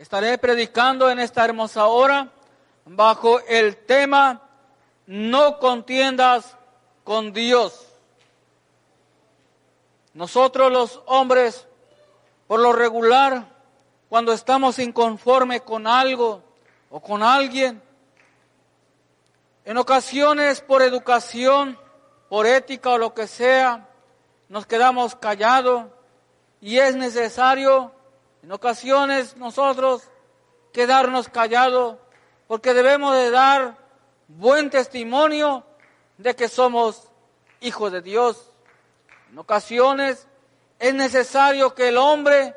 Estaré predicando en esta hermosa hora bajo el tema No contiendas con Dios. Nosotros los hombres, por lo regular, cuando estamos inconforme con algo o con alguien, en ocasiones por educación, por ética o lo que sea, nos quedamos callados y es necesario en ocasiones nosotros quedarnos callados porque debemos de dar buen testimonio de que somos hijos de Dios. En ocasiones es necesario que el hombre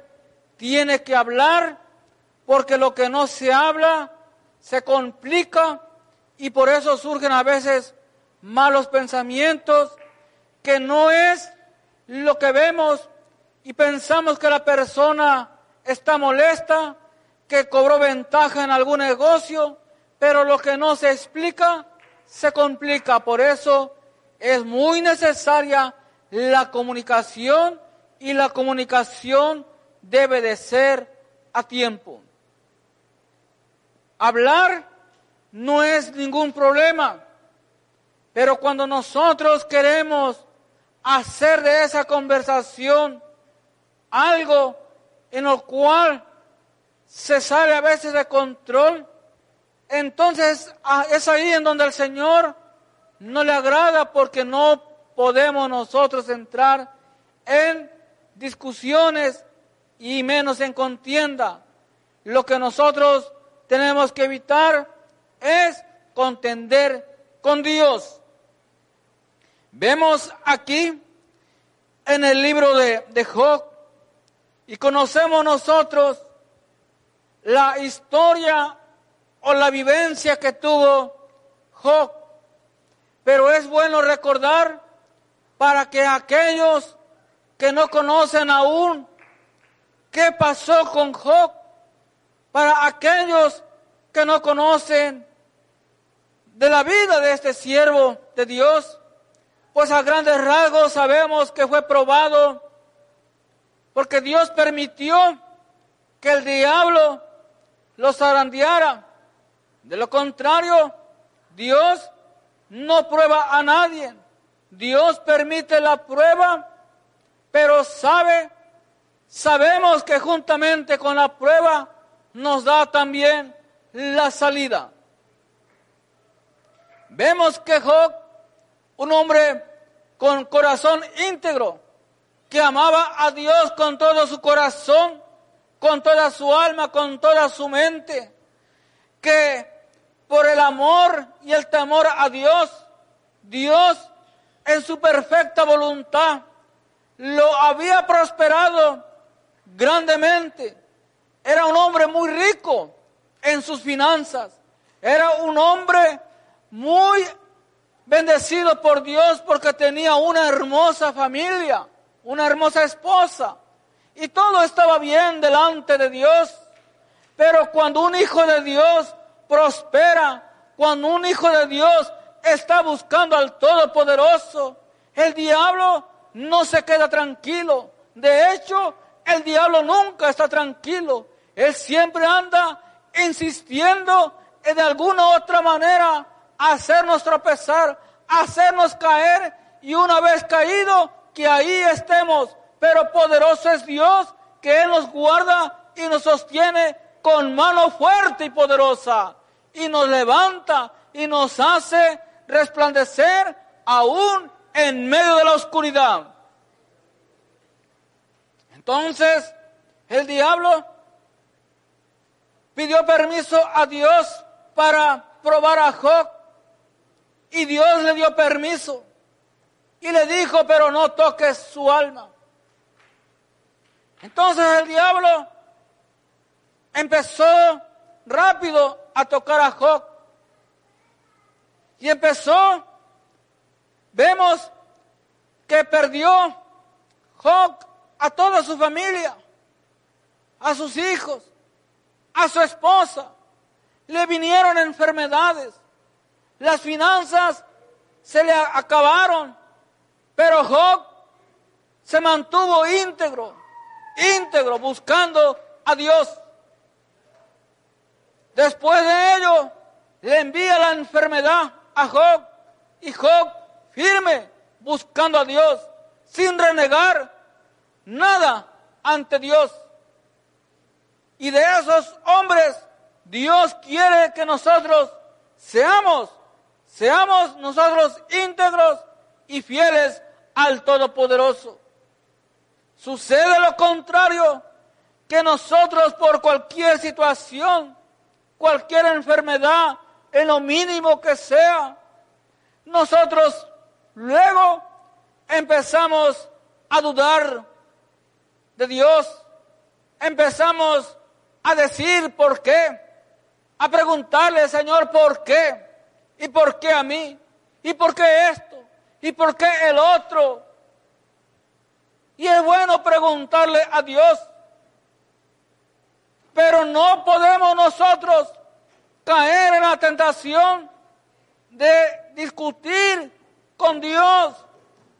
tiene que hablar porque lo que no se habla se complica y por eso surgen a veces malos pensamientos que no es lo que vemos y pensamos que la persona está molesta, que cobró ventaja en algún negocio, pero lo que no se explica se complica. Por eso es muy necesaria la comunicación y la comunicación debe de ser a tiempo. Hablar no es ningún problema, pero cuando nosotros queremos hacer de esa conversación algo en lo cual se sale a veces de control, entonces ah, es ahí en donde el Señor no le agrada porque no podemos nosotros entrar en discusiones y menos en contienda. Lo que nosotros tenemos que evitar es contender con Dios. Vemos aquí en el libro de, de Job y conocemos nosotros la historia o la vivencia que tuvo Job. Pero es bueno recordar para que aquellos que no conocen aún qué pasó con Job, para aquellos que no conocen de la vida de este siervo de Dios, pues a grandes rasgos sabemos que fue probado porque Dios permitió que el diablo los zarandeara. De lo contrario, Dios no prueba a nadie. Dios permite la prueba, pero sabe, sabemos que juntamente con la prueba nos da también la salida. Vemos que Job, un hombre con corazón íntegro, que amaba a Dios con todo su corazón, con toda su alma, con toda su mente, que por el amor y el temor a Dios, Dios en su perfecta voluntad lo había prosperado grandemente. Era un hombre muy rico en sus finanzas. Era un hombre muy bendecido por Dios porque tenía una hermosa familia una hermosa esposa, y todo estaba bien delante de Dios. Pero cuando un hijo de Dios prospera, cuando un hijo de Dios está buscando al Todopoderoso, el diablo no se queda tranquilo. De hecho, el diablo nunca está tranquilo. Él siempre anda insistiendo en alguna otra manera hacernos tropezar, hacernos caer y una vez caído que ahí estemos, pero poderoso es Dios que Él nos guarda y nos sostiene con mano fuerte y poderosa y nos levanta y nos hace resplandecer aún en medio de la oscuridad. Entonces, el diablo pidió permiso a Dios para probar a Job y Dios le dio permiso. Y le dijo, pero no toques su alma. Entonces el diablo empezó rápido a tocar a Job. Y empezó, vemos que perdió Job a toda su familia, a sus hijos, a su esposa. Le vinieron enfermedades, las finanzas se le acabaron, pero Job se mantuvo íntegro, íntegro, buscando a Dios. Después de ello, le envía la enfermedad a Job y Job firme, buscando a Dios, sin renegar nada ante Dios. Y de esos hombres, Dios quiere que nosotros seamos, seamos nosotros íntegros y fieles al Todopoderoso. Sucede lo contrario, que nosotros por cualquier situación, cualquier enfermedad, en lo mínimo que sea, nosotros luego empezamos a dudar de Dios, empezamos a decir por qué, a preguntarle, Señor, ¿por qué? ¿Y por qué a mí? ¿Y por qué esto? ¿Y por qué el otro? Y es bueno preguntarle a Dios, pero no podemos nosotros caer en la tentación de discutir con Dios,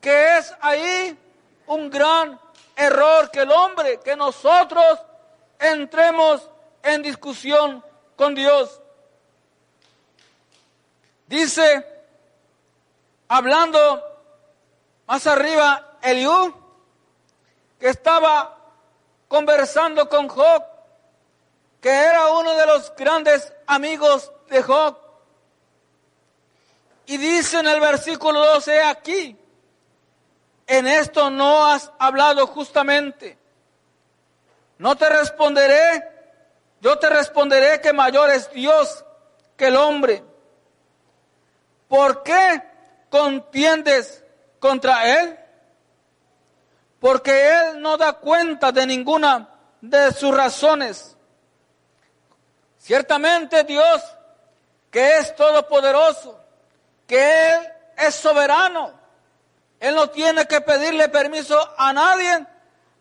que es ahí un gran error que el hombre, que nosotros entremos en discusión con Dios. Dice, hablando más arriba, Eliú, que estaba conversando con Job, que era uno de los grandes amigos de Job. Y dice en el versículo 12 aquí, en esto no has hablado justamente. No te responderé, yo te responderé que mayor es Dios que el hombre. ¿Por qué contiendes contra Él? Porque Él no da cuenta de ninguna de sus razones. Ciertamente Dios, que es todopoderoso, que Él es soberano, Él no tiene que pedirle permiso a nadie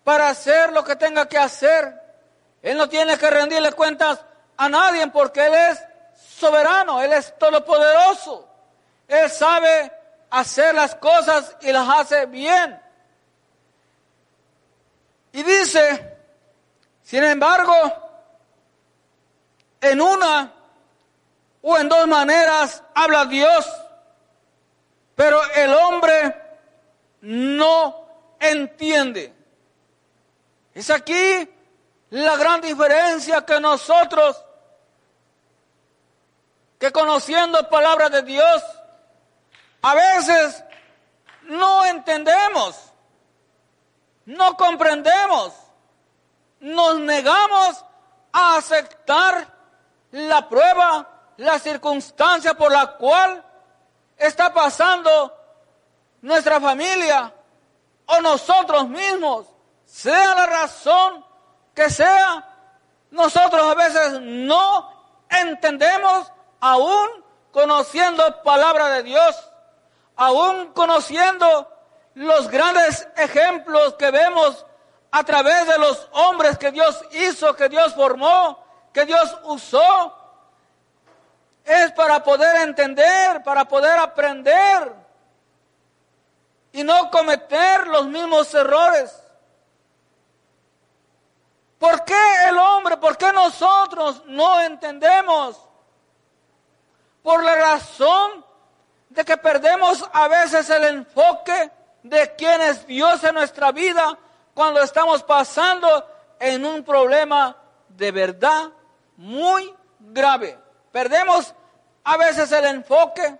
para hacer lo que tenga que hacer. Él no tiene que rendirle cuentas a nadie porque Él es soberano, Él es todopoderoso. Él sabe hacer las cosas y las hace bien. Y dice, sin embargo, en una o en dos maneras habla Dios, pero el hombre no entiende. Es aquí la gran diferencia que nosotros, que conociendo palabras de Dios, a veces no entendemos, no comprendemos, nos negamos a aceptar la prueba, la circunstancia por la cual está pasando nuestra familia o nosotros mismos, sea la razón que sea, nosotros a veces no entendemos aún conociendo palabra de Dios aún conociendo los grandes ejemplos que vemos a través de los hombres que Dios hizo, que Dios formó, que Dios usó, es para poder entender, para poder aprender y no cometer los mismos errores. ¿Por qué el hombre, por qué nosotros no entendemos? Por la razón de que perdemos a veces el enfoque de quién es Dios en nuestra vida cuando estamos pasando en un problema de verdad muy grave. Perdemos a veces el enfoque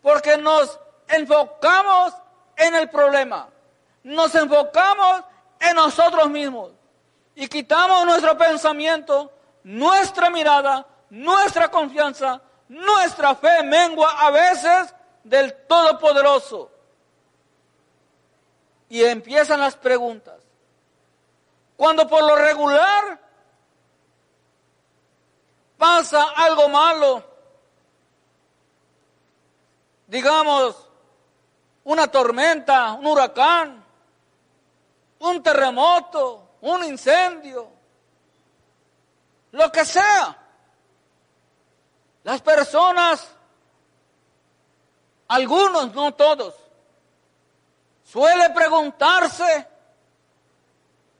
porque nos enfocamos en el problema, nos enfocamos en nosotros mismos y quitamos nuestro pensamiento, nuestra mirada, nuestra confianza nuestra fe mengua a veces del Todopoderoso. Y empiezan las preguntas. Cuando por lo regular pasa algo malo, digamos, una tormenta, un huracán, un terremoto, un incendio, lo que sea. Las personas, algunos, no todos, suele preguntarse,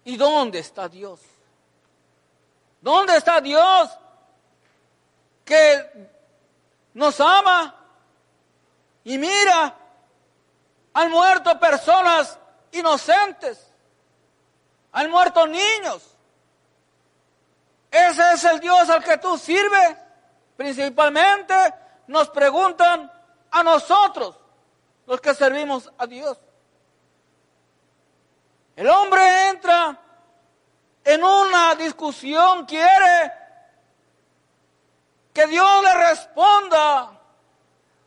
¿y dónde está Dios? ¿Dónde está Dios que nos ama y mira, han muerto personas inocentes, han muerto niños. Ese es el Dios al que tú sirves. Principalmente nos preguntan a nosotros, los que servimos a Dios. El hombre entra en una discusión, quiere que Dios le responda.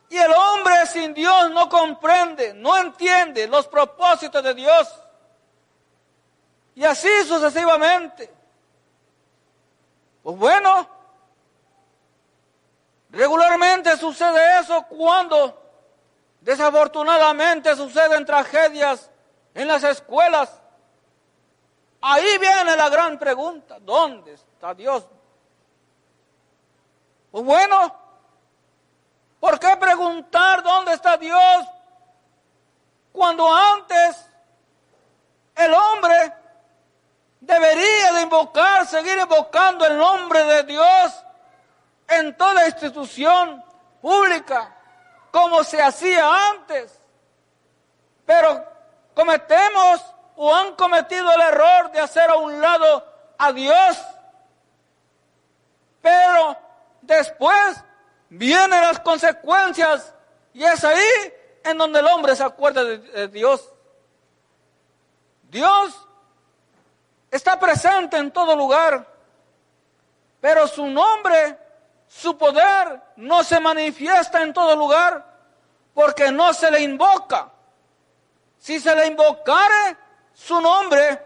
Y el hombre sin Dios no comprende, no entiende los propósitos de Dios. Y así sucesivamente. Pues bueno, regularmente sucede eso cuando desafortunadamente suceden tragedias en las escuelas. Ahí viene la gran pregunta, ¿dónde está Dios? Pues bueno, ¿por qué preguntar dónde está Dios cuando antes el hombre debería de invocar, seguir invocando el nombre de Dios en toda institución pública, como se hacía antes? Pero cometemos o han cometido el error de hacer a un lado a Dios. Pero después vienen las consecuencias y es ahí en donde el hombre se acuerda de, Dios. Dios está presente en todo lugar, pero su nombre, su poder no se manifiesta en todo lugar porque no se le invoca. Si se le invocare su nombre,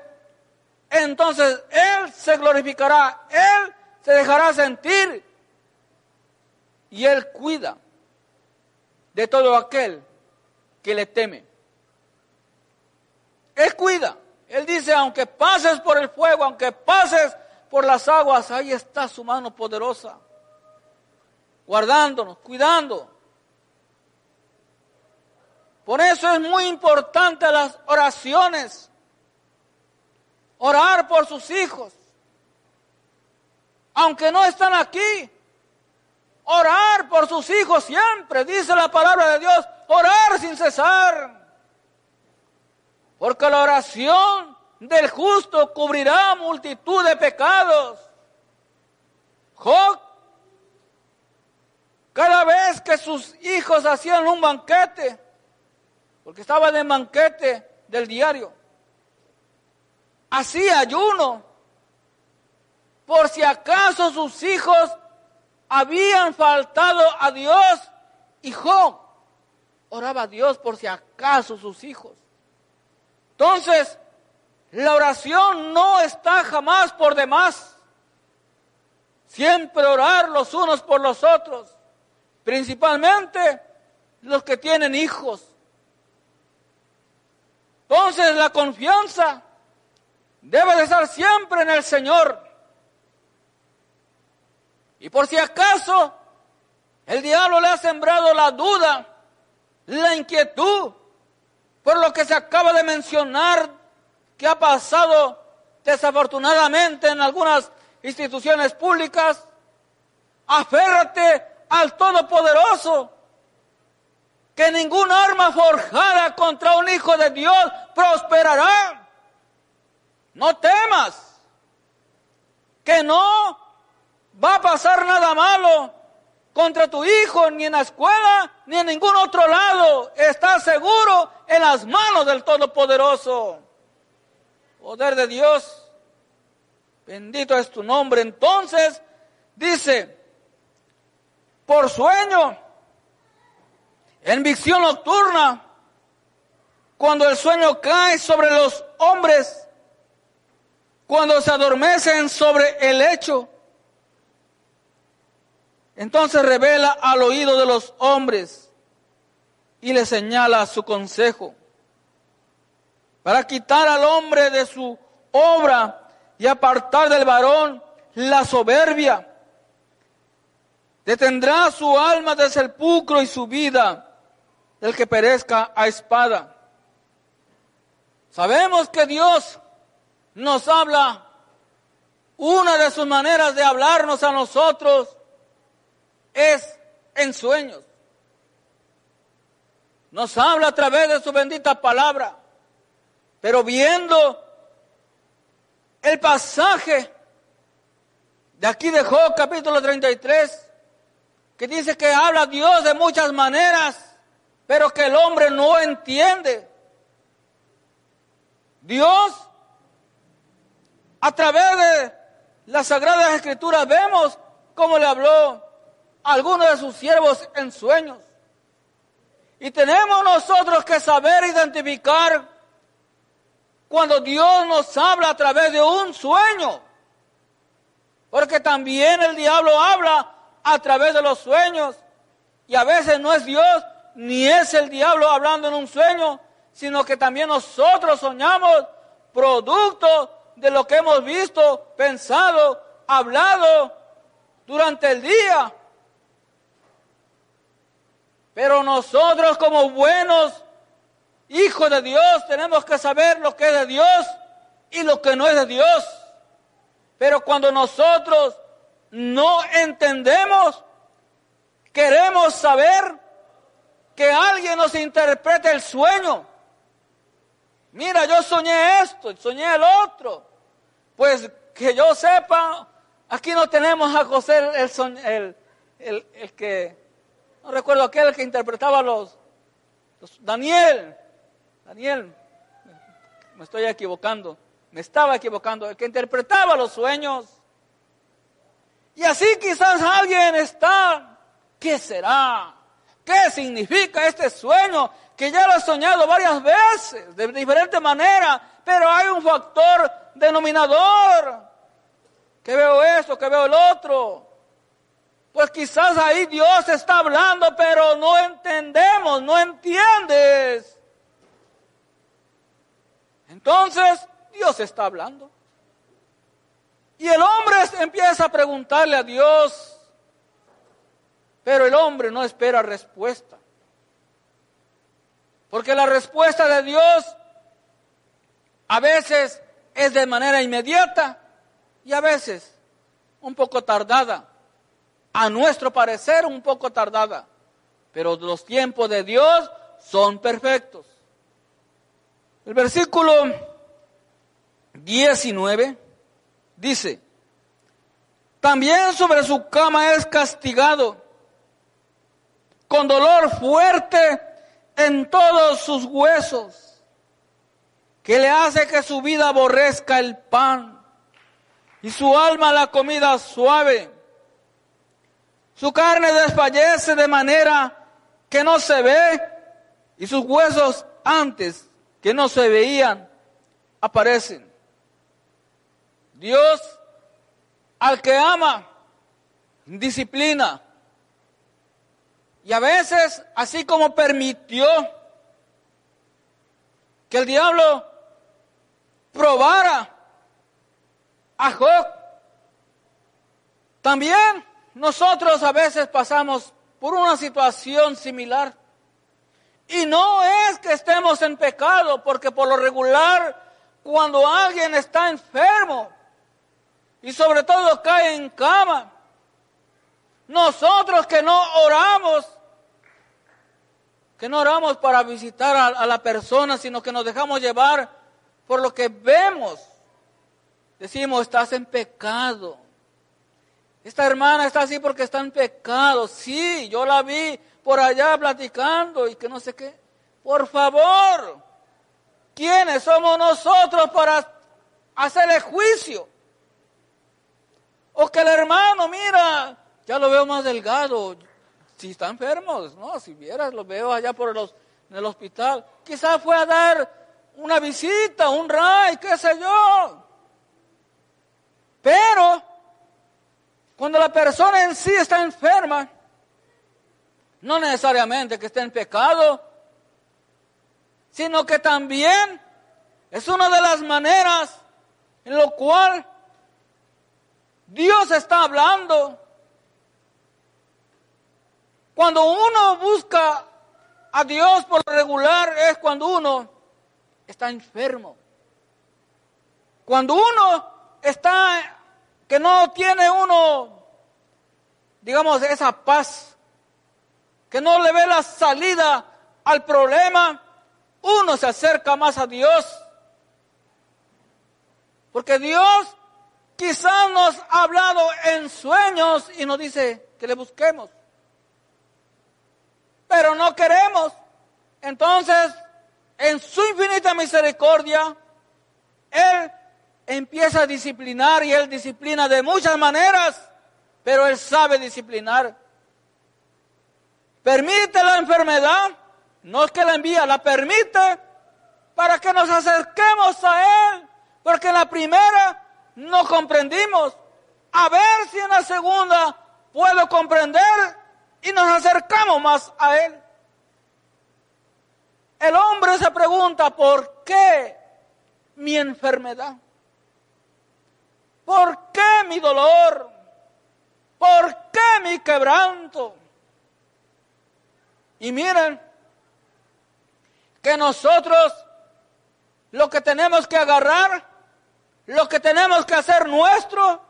entonces Él se glorificará, Él se dejará sentir y Él cuida de todo aquel que le teme. Él cuida. Él dice, aunque pases por el fuego, aunque pases por las aguas, ahí está su mano poderosa, guardándonos, cuidando. Por eso es muy importante las oraciones. Orar por sus hijos. Aunque no están aquí. Orar por sus hijos siempre, dice la palabra de Dios. Orar sin cesar. Porque la oración del justo cubrirá multitud de pecados. Job, cada vez que sus hijos hacían un banquete, porque estaba el banquete del diario. Hacía ayuno, por si acaso sus hijos habían faltado a Dios y Job oraba a Dios por si acaso sus hijos. Entonces, la oración no está jamás por demás. Siempre orar los unos por los otros, principalmente los que tienen hijos. Entonces la confianza debe de estar siempre en el Señor. Y por si acaso el diablo le ha sembrado la duda, la inquietud, por lo que se acaba de mencionar que ha pasado desafortunadamente en algunas instituciones públicas, aférrate al Todopoderoso que ningún arma forjada contra un hijo de Dios prosperará. No temas, que no va a pasar nada malo contra tu hijo, ni en la escuela, ni en ningún otro lado. Estás seguro en las manos del Todopoderoso. Poder de Dios, bendito es tu nombre. Entonces, dice, por sueño, en visión nocturna, cuando el sueño cae sobre los hombres, cuando se adormecen sobre el lecho, entonces revela al oído de los hombres y le señala su consejo para quitar al hombre de su obra y apartar del varón la soberbia. Detendrá su alma del sepulcro y su vida el que perezca a espada. Sabemos que Dios nos habla, una de sus maneras de hablarnos a nosotros es en sueños. Nos habla a través de su bendita palabra. Pero viendo el pasaje de aquí de Job capítulo 33, que dice que habla Dios de muchas maneras, pero que el hombre no entiende. Dios, a través de las Sagradas Escrituras, vemos cómo le habló a algunos de sus siervos en sueños. Y tenemos nosotros que saber identificar cuando Dios nos habla a través de un sueño. Porque también el diablo habla a través de los sueños. Y a veces no es Dios ni es el diablo hablando en un sueño, sino que también nosotros soñamos producto de lo que hemos visto, pensado, hablado durante el día. Pero nosotros como buenos hijos de Dios tenemos que saber lo que es de Dios y lo que no es de Dios. Pero cuando nosotros no entendemos, queremos saber que alguien nos interprete el sueño. Mira, yo soñé esto, soñé el otro. Pues que yo sepa, aquí no tenemos a José el, el, que no recuerdo aquel que interpretaba los, Daniel. Daniel, me estoy equivocando. Me estaba equivocando. El que interpretaba los sueños. Y así quizás alguien está. ¿Qué será? ¿Qué significa este sueño? Que ya lo he soñado varias veces, de diferente manera, pero hay un factor denominador. Que veo esto, que veo el otro. Pues quizás ahí Dios está hablando, pero no entendemos, no entiendes. Entonces Dios está hablando. Y el hombre empieza a preguntarle a Dios, pero el hombre no espera respuesta. Porque la respuesta de Dios a veces es de manera inmediata y a veces un poco tardada a nuestro parecer un poco tardada, pero los tiempos de Dios son perfectos. El versículo 19 dice, también sobre su cama es castigado, con dolor fuerte en todos sus huesos, que le hace que su vida aborrezca el pan y su alma la comida suave su carne desfallece de manera que no se ve y sus huesos antes que no se veían aparecen. Dios al que ama disciplina. Y a veces, así como permitió que el diablo probara a Job, también nosotros a veces pasamos por una situación similar. Y no es que estemos en pecado, porque por lo regular, cuando alguien está enfermo y sobre todo cae en cama, nosotros que no oramos, que no oramos para visitar a, la persona, sino que nos dejamos llevar por lo que vemos, decimos, estás en pecado. Esta hermana está así porque está en pecado. Sí, yo la vi por allá platicando y que no sé qué. Por favor, ¿quiénes somos nosotros para hacerle juicio? O que el hermano, mira, ya lo veo más delgado. Si está enfermo, no, si vieras, lo veo allá por los, en el hospital. Quizás fue a dar una visita, un ray, qué sé yo. Pero cuando la persona en sí está enferma, no necesariamente que esté en pecado, sino que también es una de las maneras en lo cual Dios está hablando. Cuando uno busca a Dios por regular es cuando uno está enfermo. Cuando uno está que no tiene uno digamos, esa paz, que no le ve la salida al problema, uno se acerca más a Dios. Porque Dios quizás nos ha hablado en sueños y nos dice que le busquemos. Pero no queremos. Entonces, en su infinita misericordia, Él empieza a disciplinar y Él disciplina de muchas maneras, pero Él sabe disciplinar. Permite la enfermedad, no es que la envía, la permite para que nos acerquemos a Él, porque en la primera no comprendimos. A ver si en la segunda puedo comprender y nos acercamos más a Él. El hombre se pregunta, ¿por qué mi enfermedad? ¿Por qué mi dolor? ¿Por qué mi quebranto? Y miren que nosotros lo que tenemos que agarrar, lo que tenemos que hacer nuestro,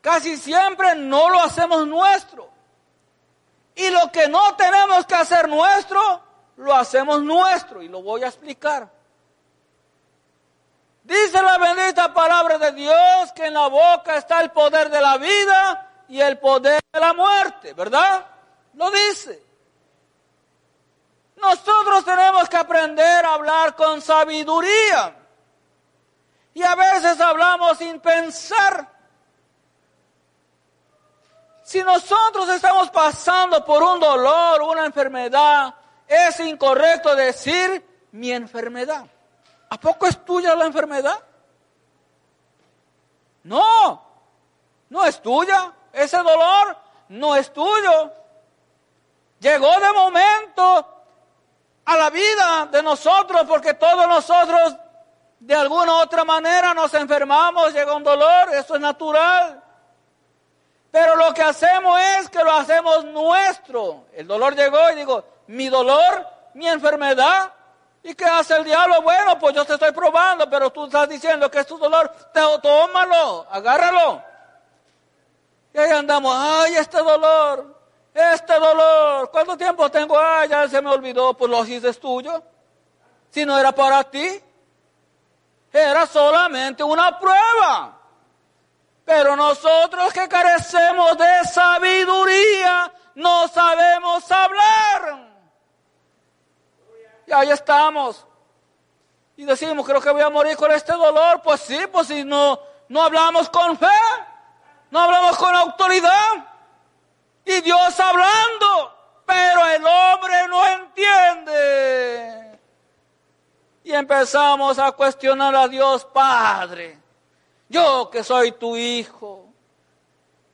casi siempre no lo hacemos nuestro. Y lo que no tenemos que hacer nuestro, lo hacemos nuestro. Y lo voy a explicar. Dice la bendita palabra de Dios que en la boca está el poder de la vida y el poder de la muerte, ¿verdad? Lo dice. Nosotros tenemos que aprender a hablar con sabiduría. Y a veces hablamos sin pensar. Si nosotros estamos pasando por un dolor, una enfermedad, es incorrecto decir mi enfermedad. ¿A poco es tuya la enfermedad? No, no es tuya. Ese dolor no es tuyo. Llegó de momento a la vida de nosotros porque todos nosotros de alguna u otra manera nos enfermamos, llega un dolor, eso es natural. Pero lo que hacemos es que lo hacemos nuestro. El dolor llegó y digo, mi dolor, mi enfermedad, ¿Y qué hace el diablo? Bueno, pues yo te estoy probando, pero tú estás diciendo que es tu dolor. Te, tómalo, agárralo. Y ahí andamos, ay, este dolor, este dolor. ¿Cuánto tiempo tengo? Ay, ya se me olvidó, pues lo hiciste tuyo. Si no era para ti, era solamente una prueba. Pero nosotros que carecemos de sabiduría, no sabemos hablar. Y ahí estamos. Y decimos, creo que voy a morir con este dolor. Pues sí, pues si no, no hablamos con fe, no hablamos con autoridad. Y Dios hablando, pero el hombre no entiende. Y empezamos a cuestionar a Dios Padre. Yo que soy tu hijo.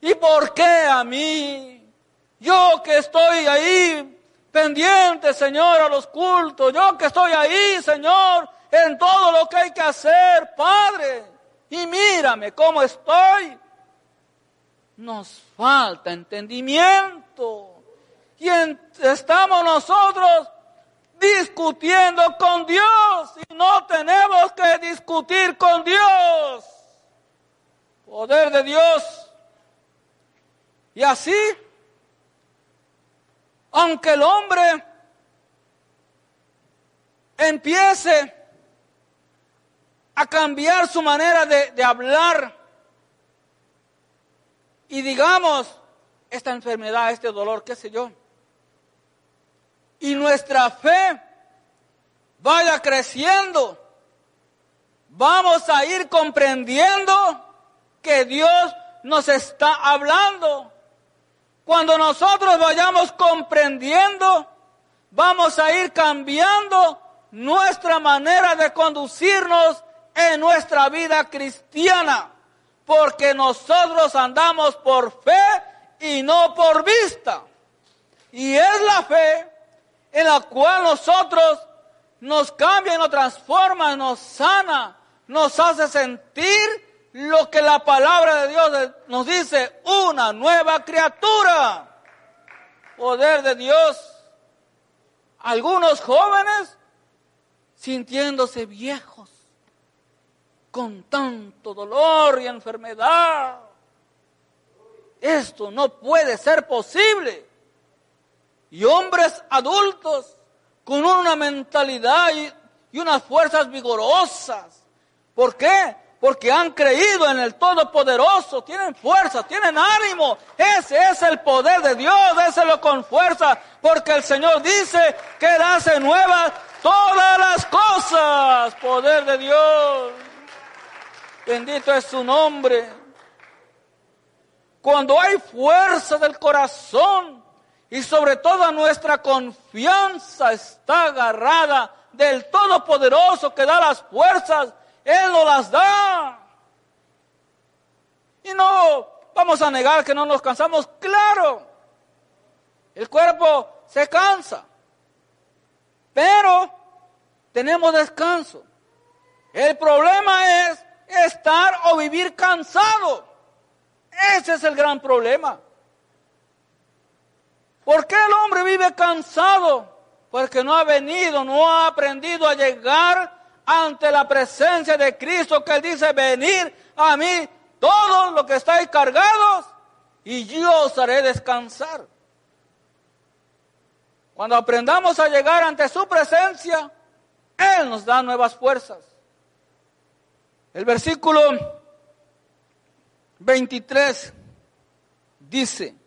¿Y por qué a mí? Yo que estoy ahí pendiente, Señor, a los cultos. Yo que estoy ahí, Señor, en todo lo que hay que hacer, Padre. Y mírame cómo estoy. Nos falta entendimiento. Y estamos nosotros discutiendo con Dios y no tenemos que discutir con Dios. Poder de Dios. Y así aunque el hombre empiece a cambiar su manera de, hablar y digamos, esta enfermedad, este dolor, qué sé yo, y nuestra fe vaya creciendo, vamos a ir comprendiendo que Dios nos está hablando cuando nosotros vayamos comprendiendo, vamos a ir cambiando nuestra manera de conducirnos en nuestra vida cristiana, porque nosotros andamos por fe y no por vista. Y es la fe en la cual nosotros nos cambia, nos transforma, nos sana, nos hace sentir lo que la palabra de Dios nos dice, una nueva criatura. Poder de Dios. Algunos jóvenes sintiéndose viejos, con tanto dolor y enfermedad. esto no puede ser posible. Y hombres adultos con una mentalidad y, unas fuerzas vigorosas. ¿Por qué? Porque han creído en el Todopoderoso, tienen fuerza, tienen ánimo. Ese es el poder de Dios, déselo con fuerza, porque el Señor dice que Él hace nuevas todas las cosas. Poder de Dios. Bendito es su nombre. Cuando hay fuerza del corazón y sobre todo nuestra confianza está agarrada del Todopoderoso que da las fuerzas, Él nos las da. Y no vamos a negar que no nos cansamos, claro. El cuerpo se cansa, pero tenemos descanso. El problema es estar o vivir cansado. Ese es el gran problema. ¿Por qué el hombre vive cansado? Porque no ha venido, no ha aprendido a llegar ante la presencia de Cristo que Él dice, venir a mí todos los que estáis cargados y yo os haré descansar. Cuando aprendamos a llegar ante su presencia, Él nos da nuevas fuerzas. El versículo 23 dice,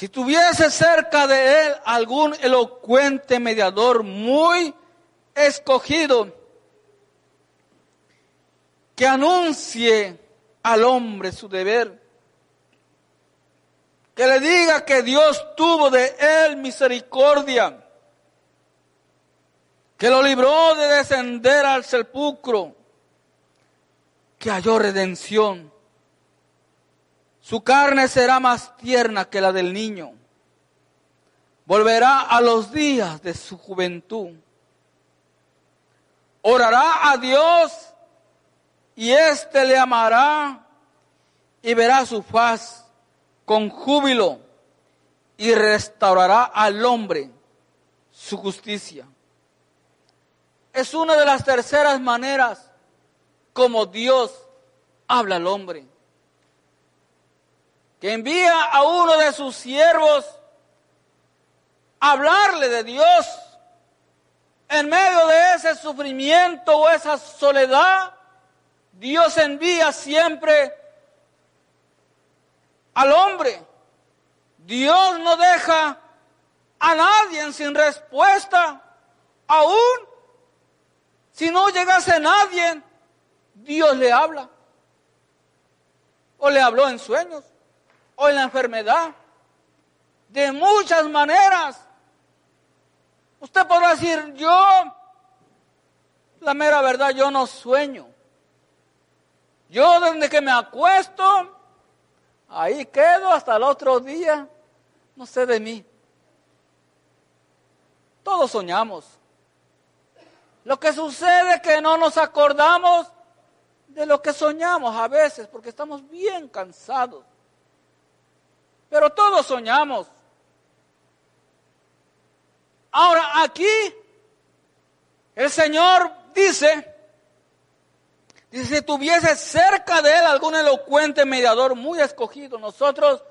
si tuviese cerca de él algún elocuente mediador muy escogido, que anuncie al hombre su deber, que le diga que Dios tuvo de él misericordia, que lo libró de descender al sepulcro, que halló redención. Su carne será más tierna que la del niño. Volverá a los días de su juventud. Orará a Dios y éste le amará y verá su faz con júbilo y restaurará al hombre su justicia. Es una de las terceras maneras como Dios habla al hombre. Que envía a uno de sus siervos a hablarle de Dios en medio de ese sufrimiento o esa soledad. Dios envía siempre al hombre. Dios no deja a nadie sin respuesta, aún si no llegase nadie, Dios le habla. O le habló en sueños, o en la enfermedad. De muchas maneras. Usted podrá decir, yo, la mera verdad, yo no sueño. Yo desde que me acuesto, ahí quedo hasta el otro día, no sé de mí. Todos soñamos. Lo que sucede es que no nos acordamos de lo que soñamos a veces porque estamos bien cansados. Pero todos soñamos. Ahora aquí el Señor dice, dice, si tuviese cerca de él algún elocuente mediador muy escogido, nosotros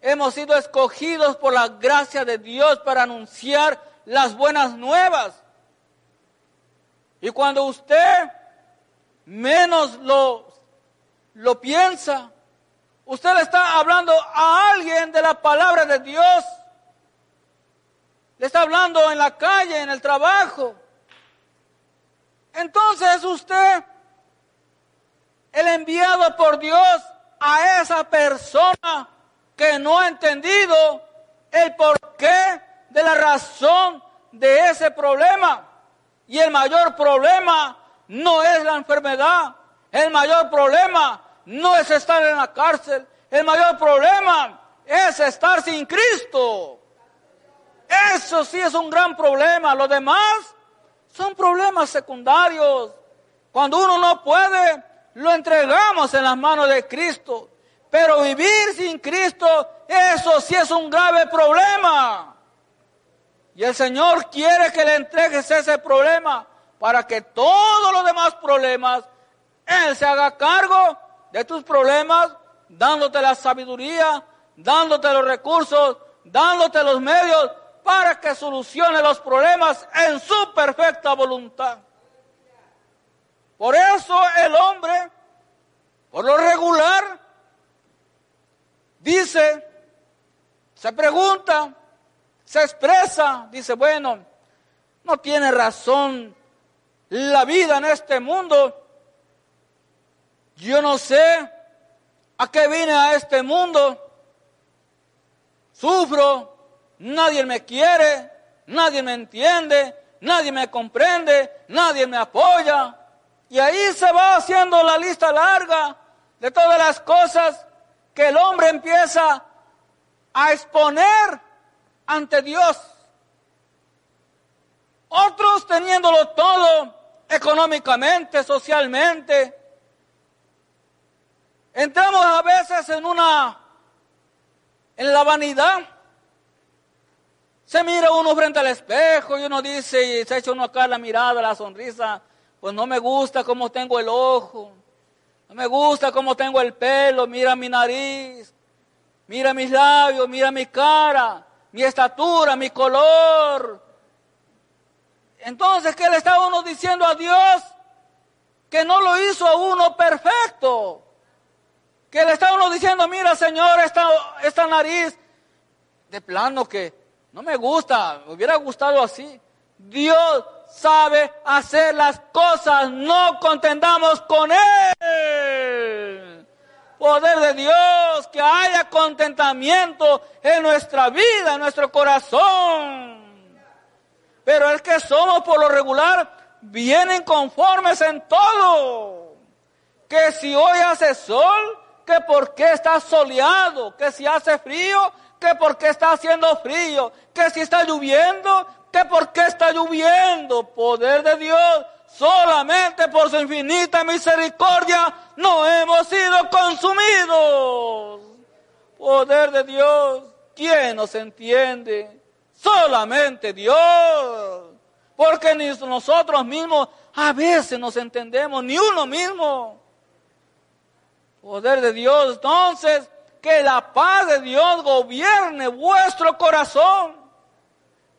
hemos sido escogidos por la gracia de Dios para anunciar las buenas nuevas. Y cuando usted menos lo, lo piensa, usted le está hablando a alguien de la palabra de Dios. Le está hablando en la calle, en el trabajo. Entonces usted, el enviado por Dios a esa persona que no ha entendido el porqué de la razón de ese problema. Y el mayor problema no es la enfermedad. El mayor problema no es estar en la cárcel. El mayor problema es estar sin Cristo. Eso sí es un gran problema. Lo demás son problemas secundarios. Cuando uno no puede, lo entregamos en las manos de Cristo. Pero vivir sin Cristo, eso sí es un grave problema. Y el Señor quiere que le entregues ese problema para que todos los demás problemas, Él se haga cargo de tus problemas dándote la sabiduría, dándote los recursos, dándote los medios para que solucione los problemas en su perfecta voluntad. Por eso el hombre, por lo regular, dice, se pregunta, se expresa, dice, bueno, no tiene razón la vida en este mundo. Yo no sé a qué vine a este mundo. Sufro, nadie me quiere, nadie me entiende, nadie me comprende, nadie me apoya. Y ahí se va haciendo la lista larga de todas las cosas que el hombre empieza a exponer ante Dios. Otros teniéndolo todo económicamente, socialmente. Entramos a veces en una, en la vanidad. Se mira uno frente al espejo y uno dice, y se echa uno acá la mirada, la sonrisa, pues no me gusta cómo tengo el ojo, no me gusta cómo tengo el pelo, mira mi nariz, mira mis labios, mira mi cara, mi estatura, mi color. Entonces, ¿qué le está uno diciendo a Dios? Que no lo hizo a uno perfecto. Que le está uno diciendo, mira Señor, esta, esta nariz, de plano que no me gusta, me hubiera gustado así. Dios sabe hacer las cosas, no contendamos con Él. Poder de Dios, que haya contentamiento en nuestra vida, en nuestro corazón. Pero es que somos por lo regular, vienen conformes en todo. Que si hoy hace sol, que por qué está soleado, que si hace frío, que por qué está haciendo frío, que si está lloviendo, que por qué está lloviendo. Poder de Dios, solamente por su infinita misericordia no hemos sido consumidos. Poder de Dios, ¿quién nos entiende? Solamente Dios. Porque ni nosotros mismos a veces nos entendemos, ni uno mismo. Poder de Dios, entonces, que la paz de Dios gobierne vuestro corazón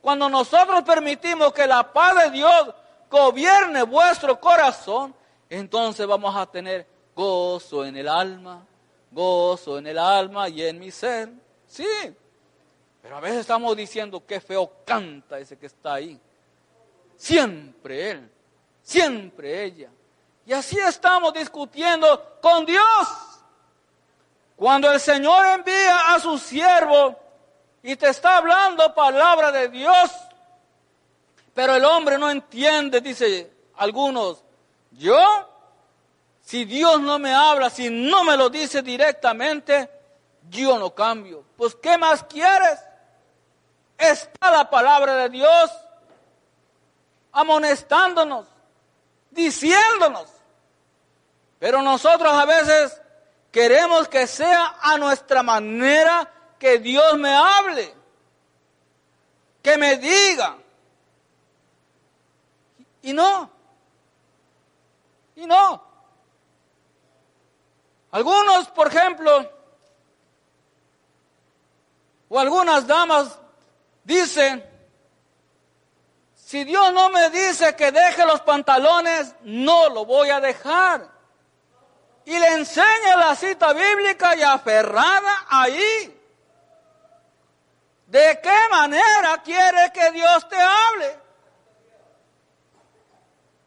cuando nosotros permitimos que la paz de Dios gobierne vuestro corazón, entonces vamos a tener gozo en el alma, gozo en el alma y en mi ser. Sí, pero a veces estamos diciendo qué feo canta ese que está ahí. Siempre él, siempre ella. Y así estamos discutiendo con Dios. Cuando el Señor envía a su siervo y te está hablando palabra de Dios, pero el hombre no entiende, dice algunos, yo, si Dios no me habla, si no me lo dice directamente, yo no cambio. Pues, ¿qué más quieres? Está la palabra de Dios amonestándonos, diciéndonos. Pero nosotros a veces queremos que sea a nuestra manera que Dios me hable, que me diga. Y no, y no. Algunos, por ejemplo, o algunas damas dicen, si Dios no me dice que deje los pantalones, no lo voy a dejar. Y le enseña la cita bíblica y aferrada ahí. ¿De qué manera quiere que Dios te hable?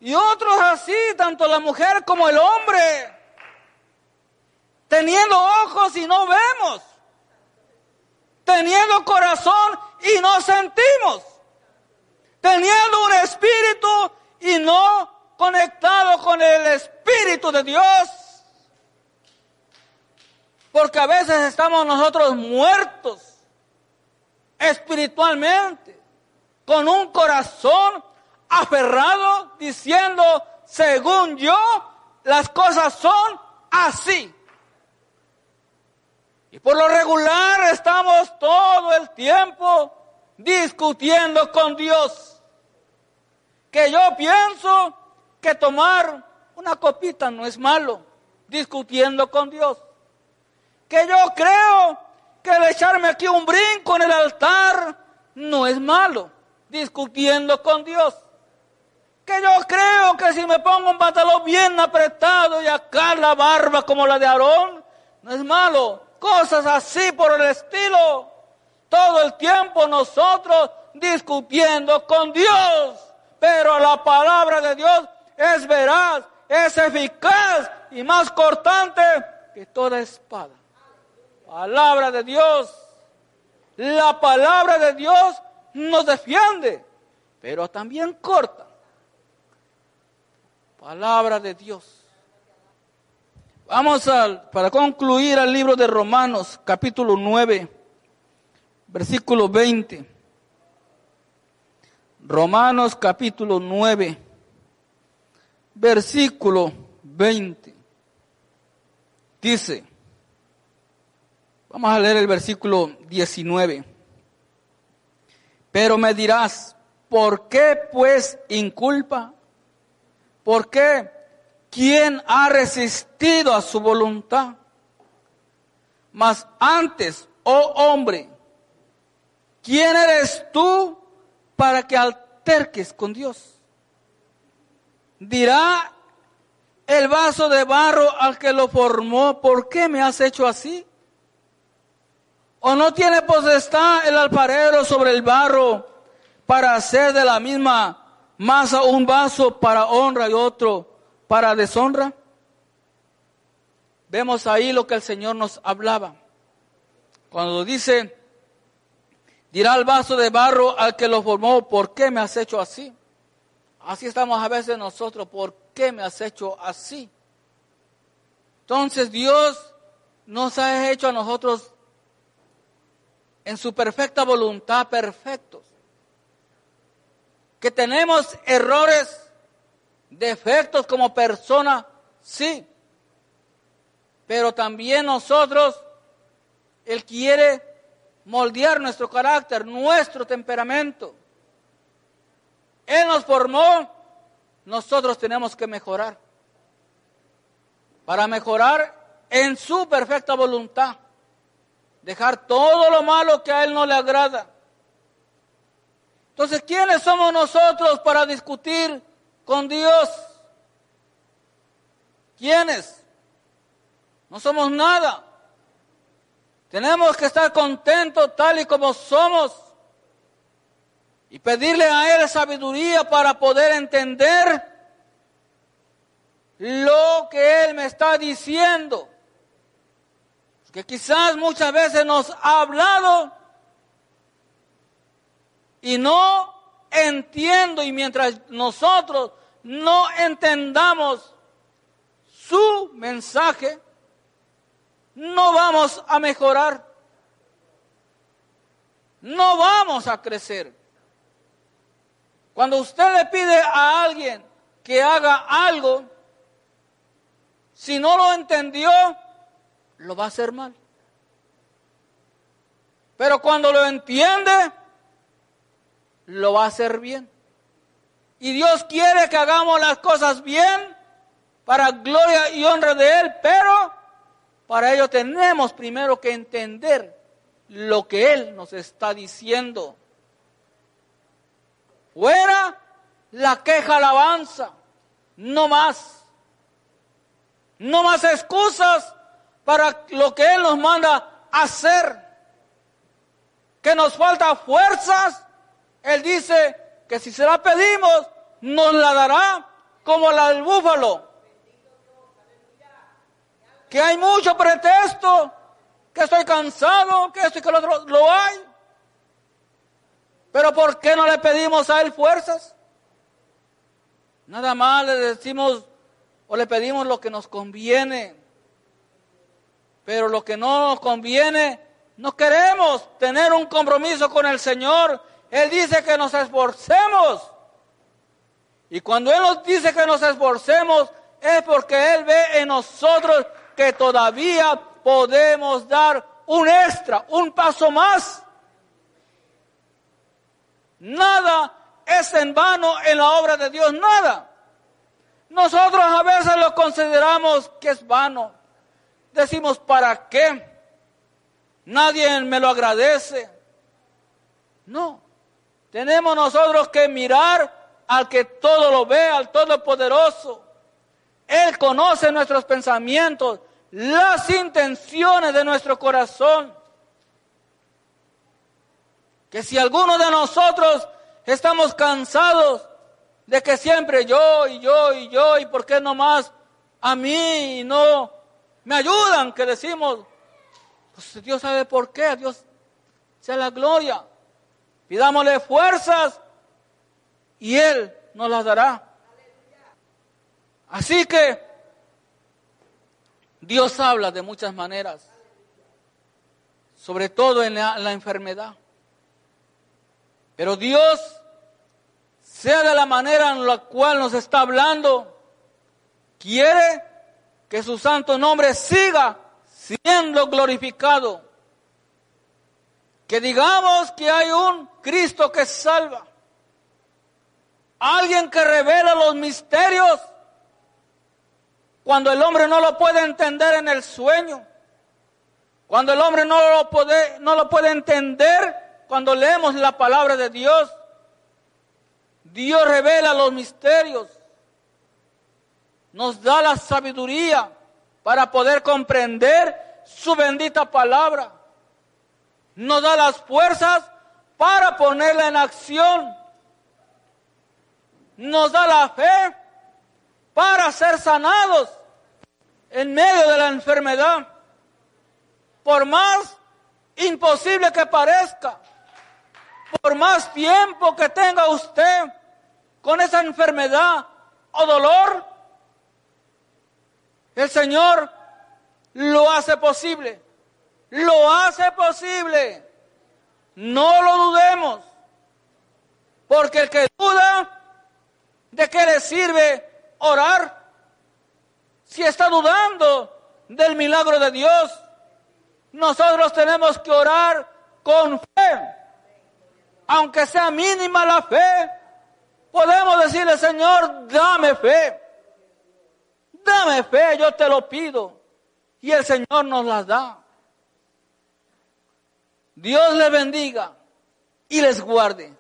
Y otros así, tanto la mujer como el hombre, teniendo ojos y no vemos, teniendo corazón y no sentimos, teniendo un espíritu y no conectado con el espíritu de Dios. Porque a veces estamos nosotros muertos espiritualmente, con un corazón aferrado, diciendo, según yo, las cosas son así. Y por lo regular estamos todo el tiempo discutiendo con Dios. Que yo pienso que tomar una copita no es malo, discutiendo con Dios. Que yo creo que el echarme aquí un brinco en el altar no es malo, discutiendo con Dios. Que yo creo que si me pongo un pantalón bien apretado y acá la barba como la de Aarón, no es malo. Cosas así por el estilo. Todo el tiempo nosotros discutiendo con Dios. Pero la palabra de Dios es veraz, es eficaz y más cortante que toda espada. Palabra de Dios. La palabra de Dios nos defiende, pero también corta. Palabra de Dios. Vamos a, para concluir al libro de Romanos, capítulo 9, versículo 20. Romanos capítulo 9, versículo 20. Dice, vamos a leer el versículo 19. Pero me dirás, ¿por qué pues inculpa? ¿Por qué? ¿Quién ha resistido a su voluntad? Mas antes, oh hombre, ¿quién eres tú para que alterques con Dios? Dirá el vaso de barro al que lo formó, ¿por qué me has hecho así? ¿O no tiene potestad el alfarero sobre el barro para hacer de la misma masa un vaso para honra y otro para deshonra? Vemos ahí lo que el Señor nos hablaba. Cuando dice, dirá el vaso de barro al que lo formó, ¿por qué me has hecho así? Así estamos a veces nosotros, ¿por qué me has hecho así? Entonces Dios nos ha hecho a nosotros en su perfecta voluntad perfectos. Que tenemos errores, defectos como persona, sí. Pero también nosotros, Él quiere moldear nuestro carácter, nuestro temperamento. Él nos formó, nosotros tenemos que mejorar. Para mejorar en su perfecta voluntad. Dejar todo lo malo que a Él no le agrada. Entonces, ¿quiénes somos nosotros para discutir con Dios? ¿Quiénes? No somos nada. Tenemos que estar contentos tal y como somos y pedirle a Él sabiduría para poder entender lo que Él me está diciendo que quizás muchas veces nos ha hablado y no entiendo y mientras nosotros no entendamos su mensaje, no vamos a mejorar, no vamos a crecer. Cuando usted le pide a alguien que haga algo, si no lo entendió, lo va a hacer mal. Pero cuando lo entiende, lo va a hacer bien. Y Dios quiere que hagamos las cosas bien para gloria y honra de Él, pero para ello tenemos primero que entender lo que Él nos está diciendo. Fuera la queja alabanza, no más. No más excusas para lo que Él nos manda hacer. Que nos falta fuerzas. Él dice que si se la pedimos, nos la dará como la del búfalo. Que hay mucho pretexto, que estoy cansado, que esto y que lo otro, lo hay. Pero ¿por qué no le pedimos a Él fuerzas? Nada más le decimos o le pedimos lo que nos conviene. Pero lo que no nos conviene, no queremos tener un compromiso con el Señor. Él dice que nos esforcemos. Y cuando Él nos dice que nos esforcemos, es porque Él ve en nosotros que todavía podemos dar un extra, un paso más. Nada es en vano en la obra de Dios, nada. Nosotros a veces lo consideramos que es vano decimos, ¿para qué? nadie me lo agradece. No, tenemos nosotros que mirar al que todo lo ve, al Todopoderoso. Él conoce nuestros pensamientos, las intenciones de nuestro corazón. Que si alguno de nosotros estamos cansados de que siempre yo y yo y yo y por qué no más a mí y no me ayudan, que decimos, pues Dios sabe por qué, Dios sea la gloria. Pidámosle fuerzas y Él nos las dará. Así que Dios habla de muchas maneras, sobre todo en la, enfermedad. Pero Dios, sea de la manera en la cual nos está hablando, quiere que su santo nombre siga siendo glorificado. Que digamos que hay un Cristo que salva. Alguien que revela los misterios cuando el hombre no lo puede entender en el sueño. Cuando el hombre no lo puede, no lo puede entender cuando leemos la palabra de Dios. Dios revela los misterios. Nos da la sabiduría para poder comprender su bendita palabra. Nos da las fuerzas para ponerla en acción. Nos da la fe para ser sanados en medio de la enfermedad. Por más imposible que parezca, por más tiempo que tenga usted con esa enfermedad o dolor, el Señor lo hace posible. Lo hace posible. No lo dudemos. Porque el que duda, ¿de qué le sirve orar? Si está dudando del milagro de Dios, nosotros tenemos que orar con fe. Aunque sea mínima la fe, podemos decirle, Señor, dame fe. Dame fe, yo te lo pido. Y el Señor nos las da. Dios les bendiga y les guarde.